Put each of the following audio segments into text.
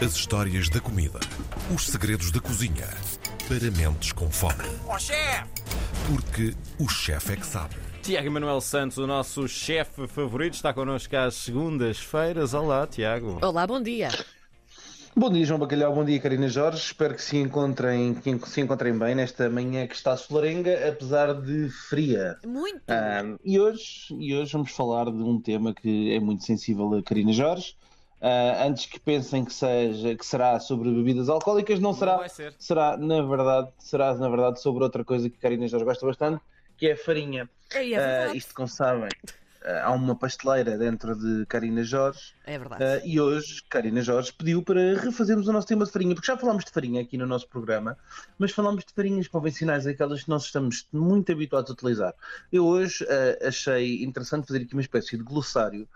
As histórias da comida. Os segredos da cozinha. Para mentes com fome. Ó chefe! Porque o chefe é que sabe. Tiago Manuel Santos, o nosso chefe favorito, está connosco às segundas-feiras. Olá, Tiago. Olá, bom dia. Bom dia, João Bacalhau. Bom dia, Karina Jorge. Espero que se encontrem, que se encontrem bem nesta manhã que está solarenga, apesar de fria. Muito. Ah, e, hoje, e hoje vamos falar de um tema que é muito sensível a Karina Jorge. Ah, antes que pensem que, seja, que será sobre bebidas alcoólicas, não será. vai ser. Será, na verdade, será, na verdade, sobre outra coisa que Karina Jorge gosta bastante, que é a farinha. É, verdade. isto, como sabem, ah, há uma pasteleira dentro de Karina Jorge. É verdade. Uh, e hoje, Karina Jorge pediu para refazermos o nosso tema de farinha, porque já falámos de farinha aqui no nosso programa, mas falámos de farinhas convencionais, aquelas que nós estamos muito habituados a utilizar. Eu hoje uh, achei interessante fazer aqui uma espécie de glossário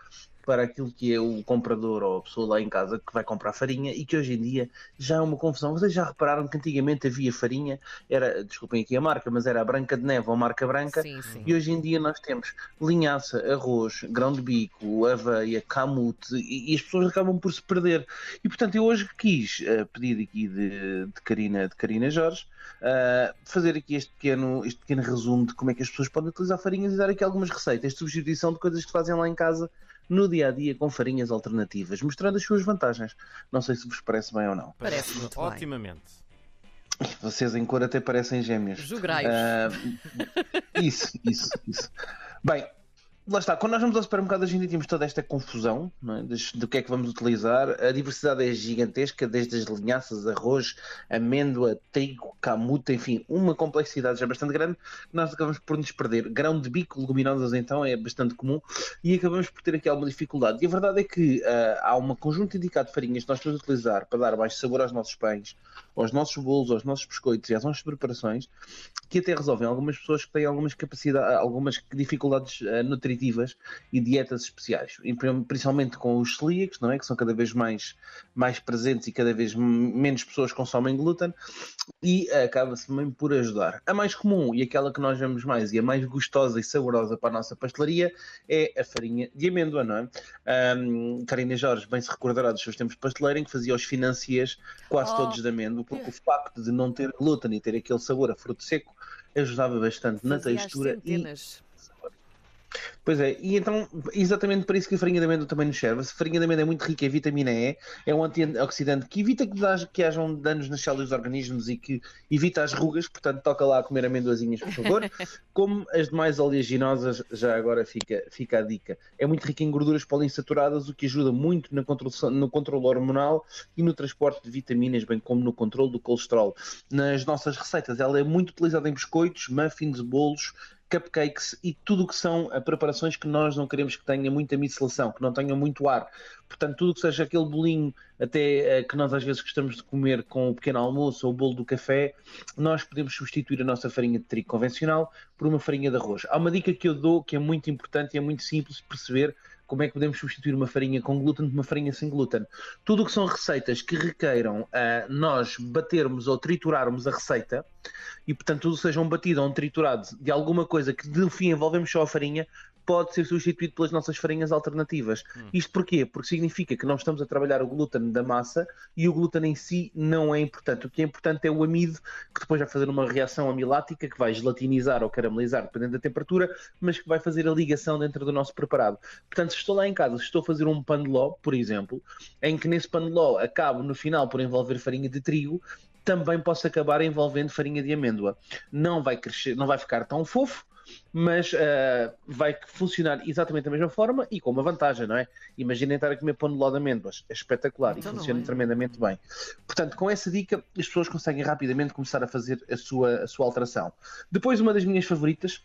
para aquilo que é o comprador ou a pessoa lá em casa que vai comprar farinha e que hoje em dia já é uma confusão. Vocês já repararam que antigamente havia farinha, era, desculpem aqui a marca, mas era a Branca de Neve ou marca branca, Sim, sim. e hoje em dia nós temos linhaça, arroz, grão de bico, aveia, camute e, e as pessoas acabam por se perder. E portanto eu hoje quis eh, pedir aqui de, de, Karina, de Karina Jorge eh, fazer aqui este pequeno, este pequeno resumo de como é que as pessoas podem utilizar farinhas e dar aqui algumas receitas de substituição de coisas que fazem lá em casa no dia a dia com farinhas alternativas, mostrando as suas vantagens. Não sei se vos parece bem ou não. Parece muito bem. Otimamente. Vocês em cor até parecem gêmeos. Jograis. Ah, isso, isso, isso. Bem, lá está. Quando nós vamos ao supermercado, hoje em dia temos toda esta confusão é? Des- do que é que vamos utilizar. A diversidade é gigantesca, desde as linhaças, arroz, amêndoa, trigo, camuta, enfim, uma complexidade já bastante grande nós acabamos por nos perder. Grão de bico, leguminosas, então, é bastante comum e acabamos por ter aqui alguma dificuldade. E a verdade é que ah, há um conjunto indicado de farinhas que nós podemos utilizar para dar mais sabor aos nossos pães, aos nossos bolos, aos nossos biscoitos e às nossas preparações, que até resolvem algumas pessoas que têm algumas capacidades, algumas dificuldades ah, nutritivas e dietas especiais, E principalmente com os celíacos, não é? Que são cada vez mais, mais presentes e cada vez menos pessoas consomem glúten e acaba-se também por ajudar. A mais comum e aquela que nós vemos mais e a mais gostosa e saborosa para a nossa pastelaria é a farinha de amêndoa, não é? Ahm, Karina Jorge bem se recordará dos seus tempos de pasteleira em que fazia os financias quase Oh. todos de amêndoa, porque o facto de não ter glúten e ter aquele sabor a fruto seco ajudava bastante na Fazia às textura e. Pois é, e então, exatamente para isso que a farinha de amêndoa também nos serve. A farinha de amêndoa é muito rica em vitamina E, é um antioxidante que evita que, haja- que hajam danos nas células dos organismos e que evita as rugas, portanto, toca lá a comer amêndoazinhas, por favor. Como as demais oleaginosas, já agora fica, fica a dica. É muito rica em gorduras poliinsaturadas, o que ajuda muito controlação- no controle hormonal e no transporte de vitaminas, bem como no controle do colesterol. Nas nossas receitas, ela é muito utilizada em biscoitos, muffins, bolos, cupcakes e tudo o que são eh, preparações que nós não queremos que tenha muita micelação, que não tenham muito ar. Portanto, tudo o que seja aquele bolinho até eh, que nós às vezes gostamos de comer com o pequeno almoço ou o bolo do café, nós podemos substituir a nossa farinha de trigo convencional por uma farinha de arroz. Há uma dica que eu dou que é muito importante e é muito simples de perceber como é que podemos substituir uma farinha com glúten por uma farinha sem glúten. Tudo o que são receitas que requeiram ah, nós batermos ou triturarmos a receita, e portanto tudo seja um batido ou um triturado de alguma coisa que de fim envolvemos só a farinha, pode ser substituído pelas nossas farinhas alternativas. Isto porquê? Porque significa que não estamos a trabalhar o glúten da massa e o glúten em si não é importante. O que é importante é o amido, que depois vai fazer uma reação amilática, que vai gelatinizar ou caramelizar, dependendo da temperatura, mas que vai fazer a ligação dentro do nosso preparado. Portanto, se estou lá em casa, se estou a fazer um pão de ló, por exemplo, em que nesse pão de ló acabo no final por envolver farinha de trigo, também posso acabar envolvendo farinha de amêndoa. Não vai crescer, não vai ficar tão fofo, mas ah, vai funcionar exatamente da mesma forma e com uma vantagem, não é? Imaginem estar a comer pão de ló de amêndoas, é espetacular Então e funciona é. tremendamente bem. Portanto, com essa dica, as pessoas conseguem rapidamente começar a fazer a sua, a sua alteração. Depois, uma das minhas favoritas,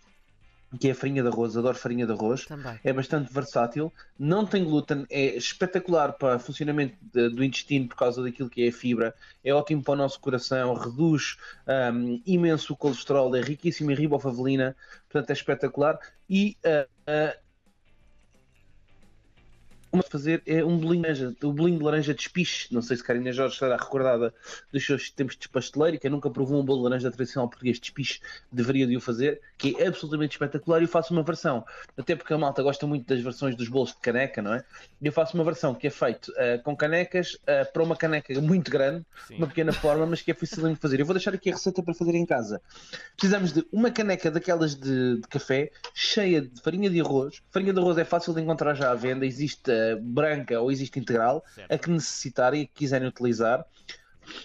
que é a farinha de arroz, adoro farinha de arroz. Também. É bastante versátil, não tem glúten, é espetacular para funcionamento de- do intestino por causa daquilo que é a fibra, é ótimo para o nosso coração, reduz hum, imenso o colesterol, é riquíssimo em ribofavelina, portanto é espetacular. E ah, ah, De fazer é um bolinho de laranja, o bolinho de laranja de espiche. Não sei se Karina Jorge estará recordada dos seus tempos de pasteleiro e que nunca provou um bolo de laranja tradicional português de espiche, deveria de o fazer, que é absolutamente espetacular. E eu faço uma versão, até porque a malta gosta muito das versões dos bolos de caneca, não é? E eu faço uma versão que é feito uh, com canecas uh, para uma caneca muito grande, Sim. uma pequena forma, mas que é fácil de fazer. Eu vou deixar aqui a receita para fazer em casa. Precisamos de uma caneca daquelas de, de café cheia de farinha de arroz. Farinha de arroz é fácil de encontrar já à venda, existe branca ou existe integral, certo. a que necessitarem e que quiserem utilizar.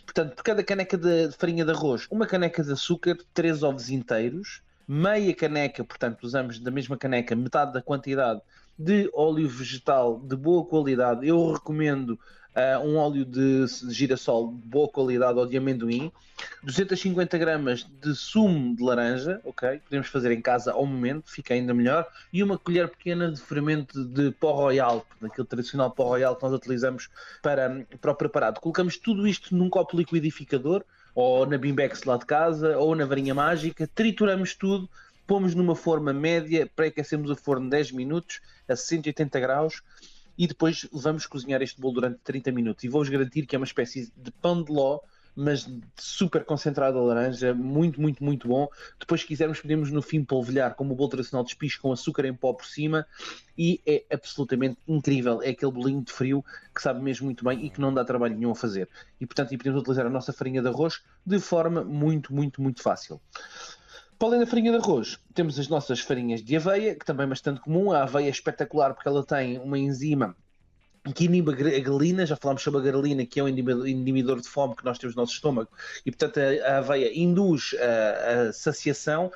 Portanto, por cada caneca de farinha de arroz, uma caneca de açúcar, três ovos inteiros, meia caneca, portanto, usamos da mesma caneca metade da quantidade de óleo vegetal de boa qualidade. Eu recomendo uh, um óleo de, girassol de boa qualidade ou de amendoim, 250 gramas de sumo de laranja, ok? Podemos fazer em casa ao momento, fica ainda melhor, e uma colher pequena de fermento de pó royal, daquele tradicional pó royal que nós utilizamos para, para o preparado. Colocamos tudo isto num copo liquidificador, ou na Bimbex lá de casa, ou na varinha mágica, trituramos tudo, pomos numa forma média, pré-aquecemos o forno 10 minutos a 180 graus e depois vamos cozinhar este bolo durante 30 minutos. E vou-vos garantir que é uma espécie de pão de ló, mas super concentrado a laranja, muito, muito, muito bom. Depois, se quisermos, podemos no fim polvilhar como o bolo tradicional de espicho com açúcar em pó por cima e é absolutamente incrível. É aquele bolinho de frio que sabe mesmo muito bem e que não dá trabalho nenhum a fazer. E portanto, podemos utilizar a nossa farinha de arroz de forma muito, muito, muito fácil. Para além da farinha de arroz, temos as nossas farinhas de aveia, que também é bastante comum. A aveia é espetacular porque ela tem uma enzima que inibe a grelina, já falámos sobre a grelina, que é um inibidor de fome que nós temos no nosso estômago, e portanto a, aveia induz a, a saciação,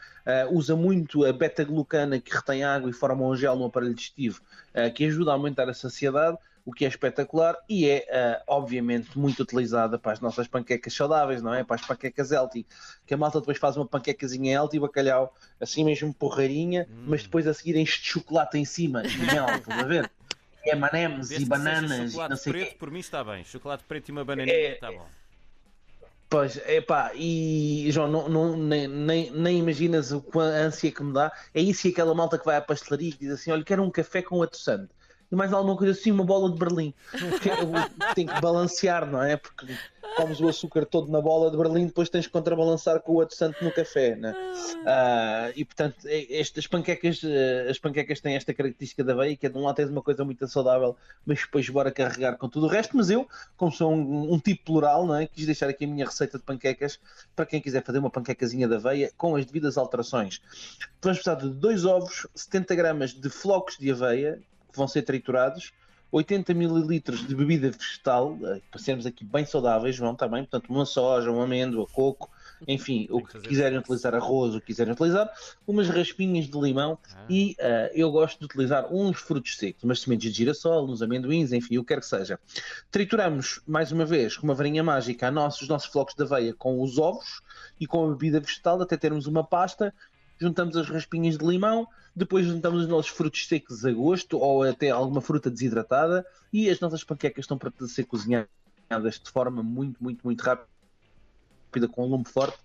usa muito a beta-glucana que retém água e forma um gel no aparelho digestivo, uh, que ajuda a aumentar a saciedade o que é espetacular e é, uh, obviamente, muito utilizada para as nossas panquecas saudáveis, não é? Para as panquecas healthy, que a malta depois faz uma panquecazinha healthy, bacalhau, assim mesmo porreirinha, hum. mas depois a seguir enche de chocolate em cima e mel, estás a ver? É M&M's e bananas. Chocolate não sei preto, quê. por mim está bem. Chocolate preto e uma bananinha é, está bom. Pois, é pá, e João, não, não, nem, nem, nem imaginas o quão ânsia que me dá. É isso e aquela malta que vai à pastelaria e diz assim: olha, quero um café com adoçante e mais alguma coisa assim, uma bola de Berlim. Tem que balancear, não é? Porque comes o açúcar todo na bola de Berlim, depois tens que contrabalançar com o santo no café, né? Uh, e portanto, é, estas panquecas, uh, as panquecas têm esta característica da aveia, que é de um lado tens uma coisa muito saudável, mas depois bora carregar com tudo o resto. Mas eu, como sou um, um, tipo plural, não é? Quis deixar aqui a minha receita de panquecas para quem quiser fazer uma panquecazinha de aveia com as devidas alterações. Vamos precisar de dois ovos, 70 gramas de flocos de aveia, que vão ser triturados, 80 ml de bebida vegetal, eh, para sermos aqui bem saudáveis, vão também, portanto, uma soja, uma amêndoa, coco, enfim, o que quiserem utilizar arroz, o que quiserem utilizar, umas raspinhas de limão ah. e uh, eu gosto de utilizar uns frutos secos, umas sementes de girassol, uns amendoins, enfim, o que quer que seja. Trituramos, mais uma vez, com uma varinha mágica, nossos, os nossos flocos de aveia com os ovos e com a bebida vegetal até termos uma pasta juntamos as raspinhas de limão, depois juntamos os nossos frutos secos a gosto ou até alguma fruta desidratada e as nossas panquecas estão para ser cozinhadas de forma muito, muito, muito rápida com um lume forte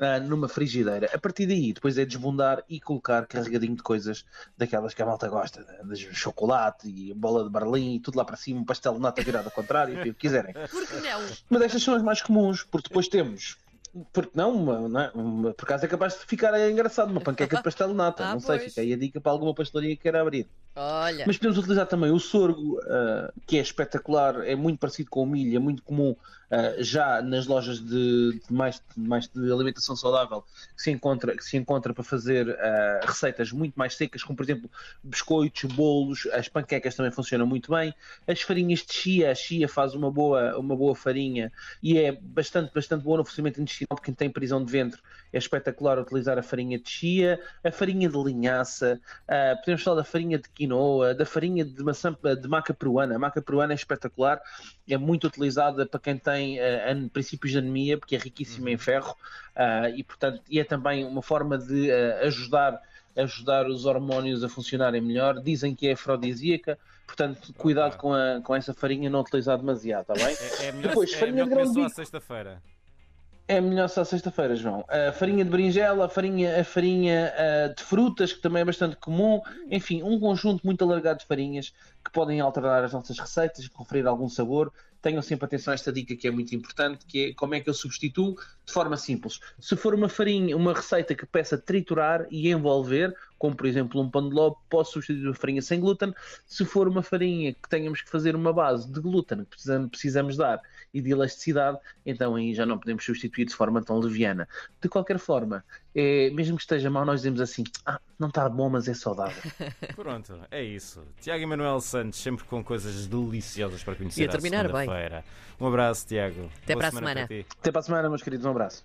uh, numa frigideira. A partir daí, depois é desbundar e colocar carregadinho de coisas daquelas que a malta gosta, de chocolate e bola de Berlim e tudo lá para cima, um pastel de nata virado ao contrário, o que quiserem. Mas estas são as mais comuns, porque depois temos porque não, uma, não é? uma, por acaso é capaz de ficar engraçado, uma panqueca de pastel de nata. ah, não sei, fica aí a dica para alguma pastelaria que queira abrir. Olha. Mas podemos utilizar também o sorgo, uh, que é espetacular, é muito parecido com o milho, é muito comum uh, já nas lojas de, de, mais, de, mais de alimentação saudável que se encontra, que se encontra para fazer uh, receitas muito mais secas, como por exemplo biscoitos, bolos, as panquecas também funcionam muito bem. As farinhas de chia, a chia faz uma boa, uma boa farinha e é bastante, bastante boa no funcionamento intestinal porque quem tem prisão de ventre é espetacular utilizar a farinha de chia, a farinha de linhaça, podemos falar da farinha de quinoa quinoa, da farinha de maçã de maca peruana. A maca peruana é espetacular, é muito utilizada para quem tem uh, princípios de anemia, porque é riquíssima uhum. em ferro uh, e, portanto, e é também uma forma de uh, ajudar ajudar os hormónios a funcionarem melhor. Dizem que é afrodisíaca, portanto, cuidado com, a, com essa farinha, não utilizar demasiado, está bem? É, é melhor, Depois, é farinha melhor de grão de bico. sexta-feira. É melhor só sexta-feira, João. A farinha de berinjela, a farinha, a farinha uh, de frutas, que também é bastante comum. Enfim, um conjunto muito alargado de farinhas que podem alterar as nossas receitas, conferir algum sabor. Tenham sempre atenção a esta dica que é muito importante, que é como é que eu substituo de forma simples. Se for uma farinha, uma receita que peça triturar e envolver, como por exemplo um pão de ló, posso substituir a farinha sem glúten. Se for uma farinha que tenhamos que fazer uma base de glúten, que precisamos, precisamos dar, e de elasticidade, então aí já não podemos substituir de forma tão leviana. De qualquer forma, é, mesmo que esteja mal, nós dizemos assim: ah, não está bom, mas é saudável. Pronto, é isso. Tiago Emanuel Santos, sempre com coisas deliciosas para conhecer. E a terminar bem. Um abraço, Tiago. Até Boa para a semana. semana. Até para a semana, meus queridos. Um abraço.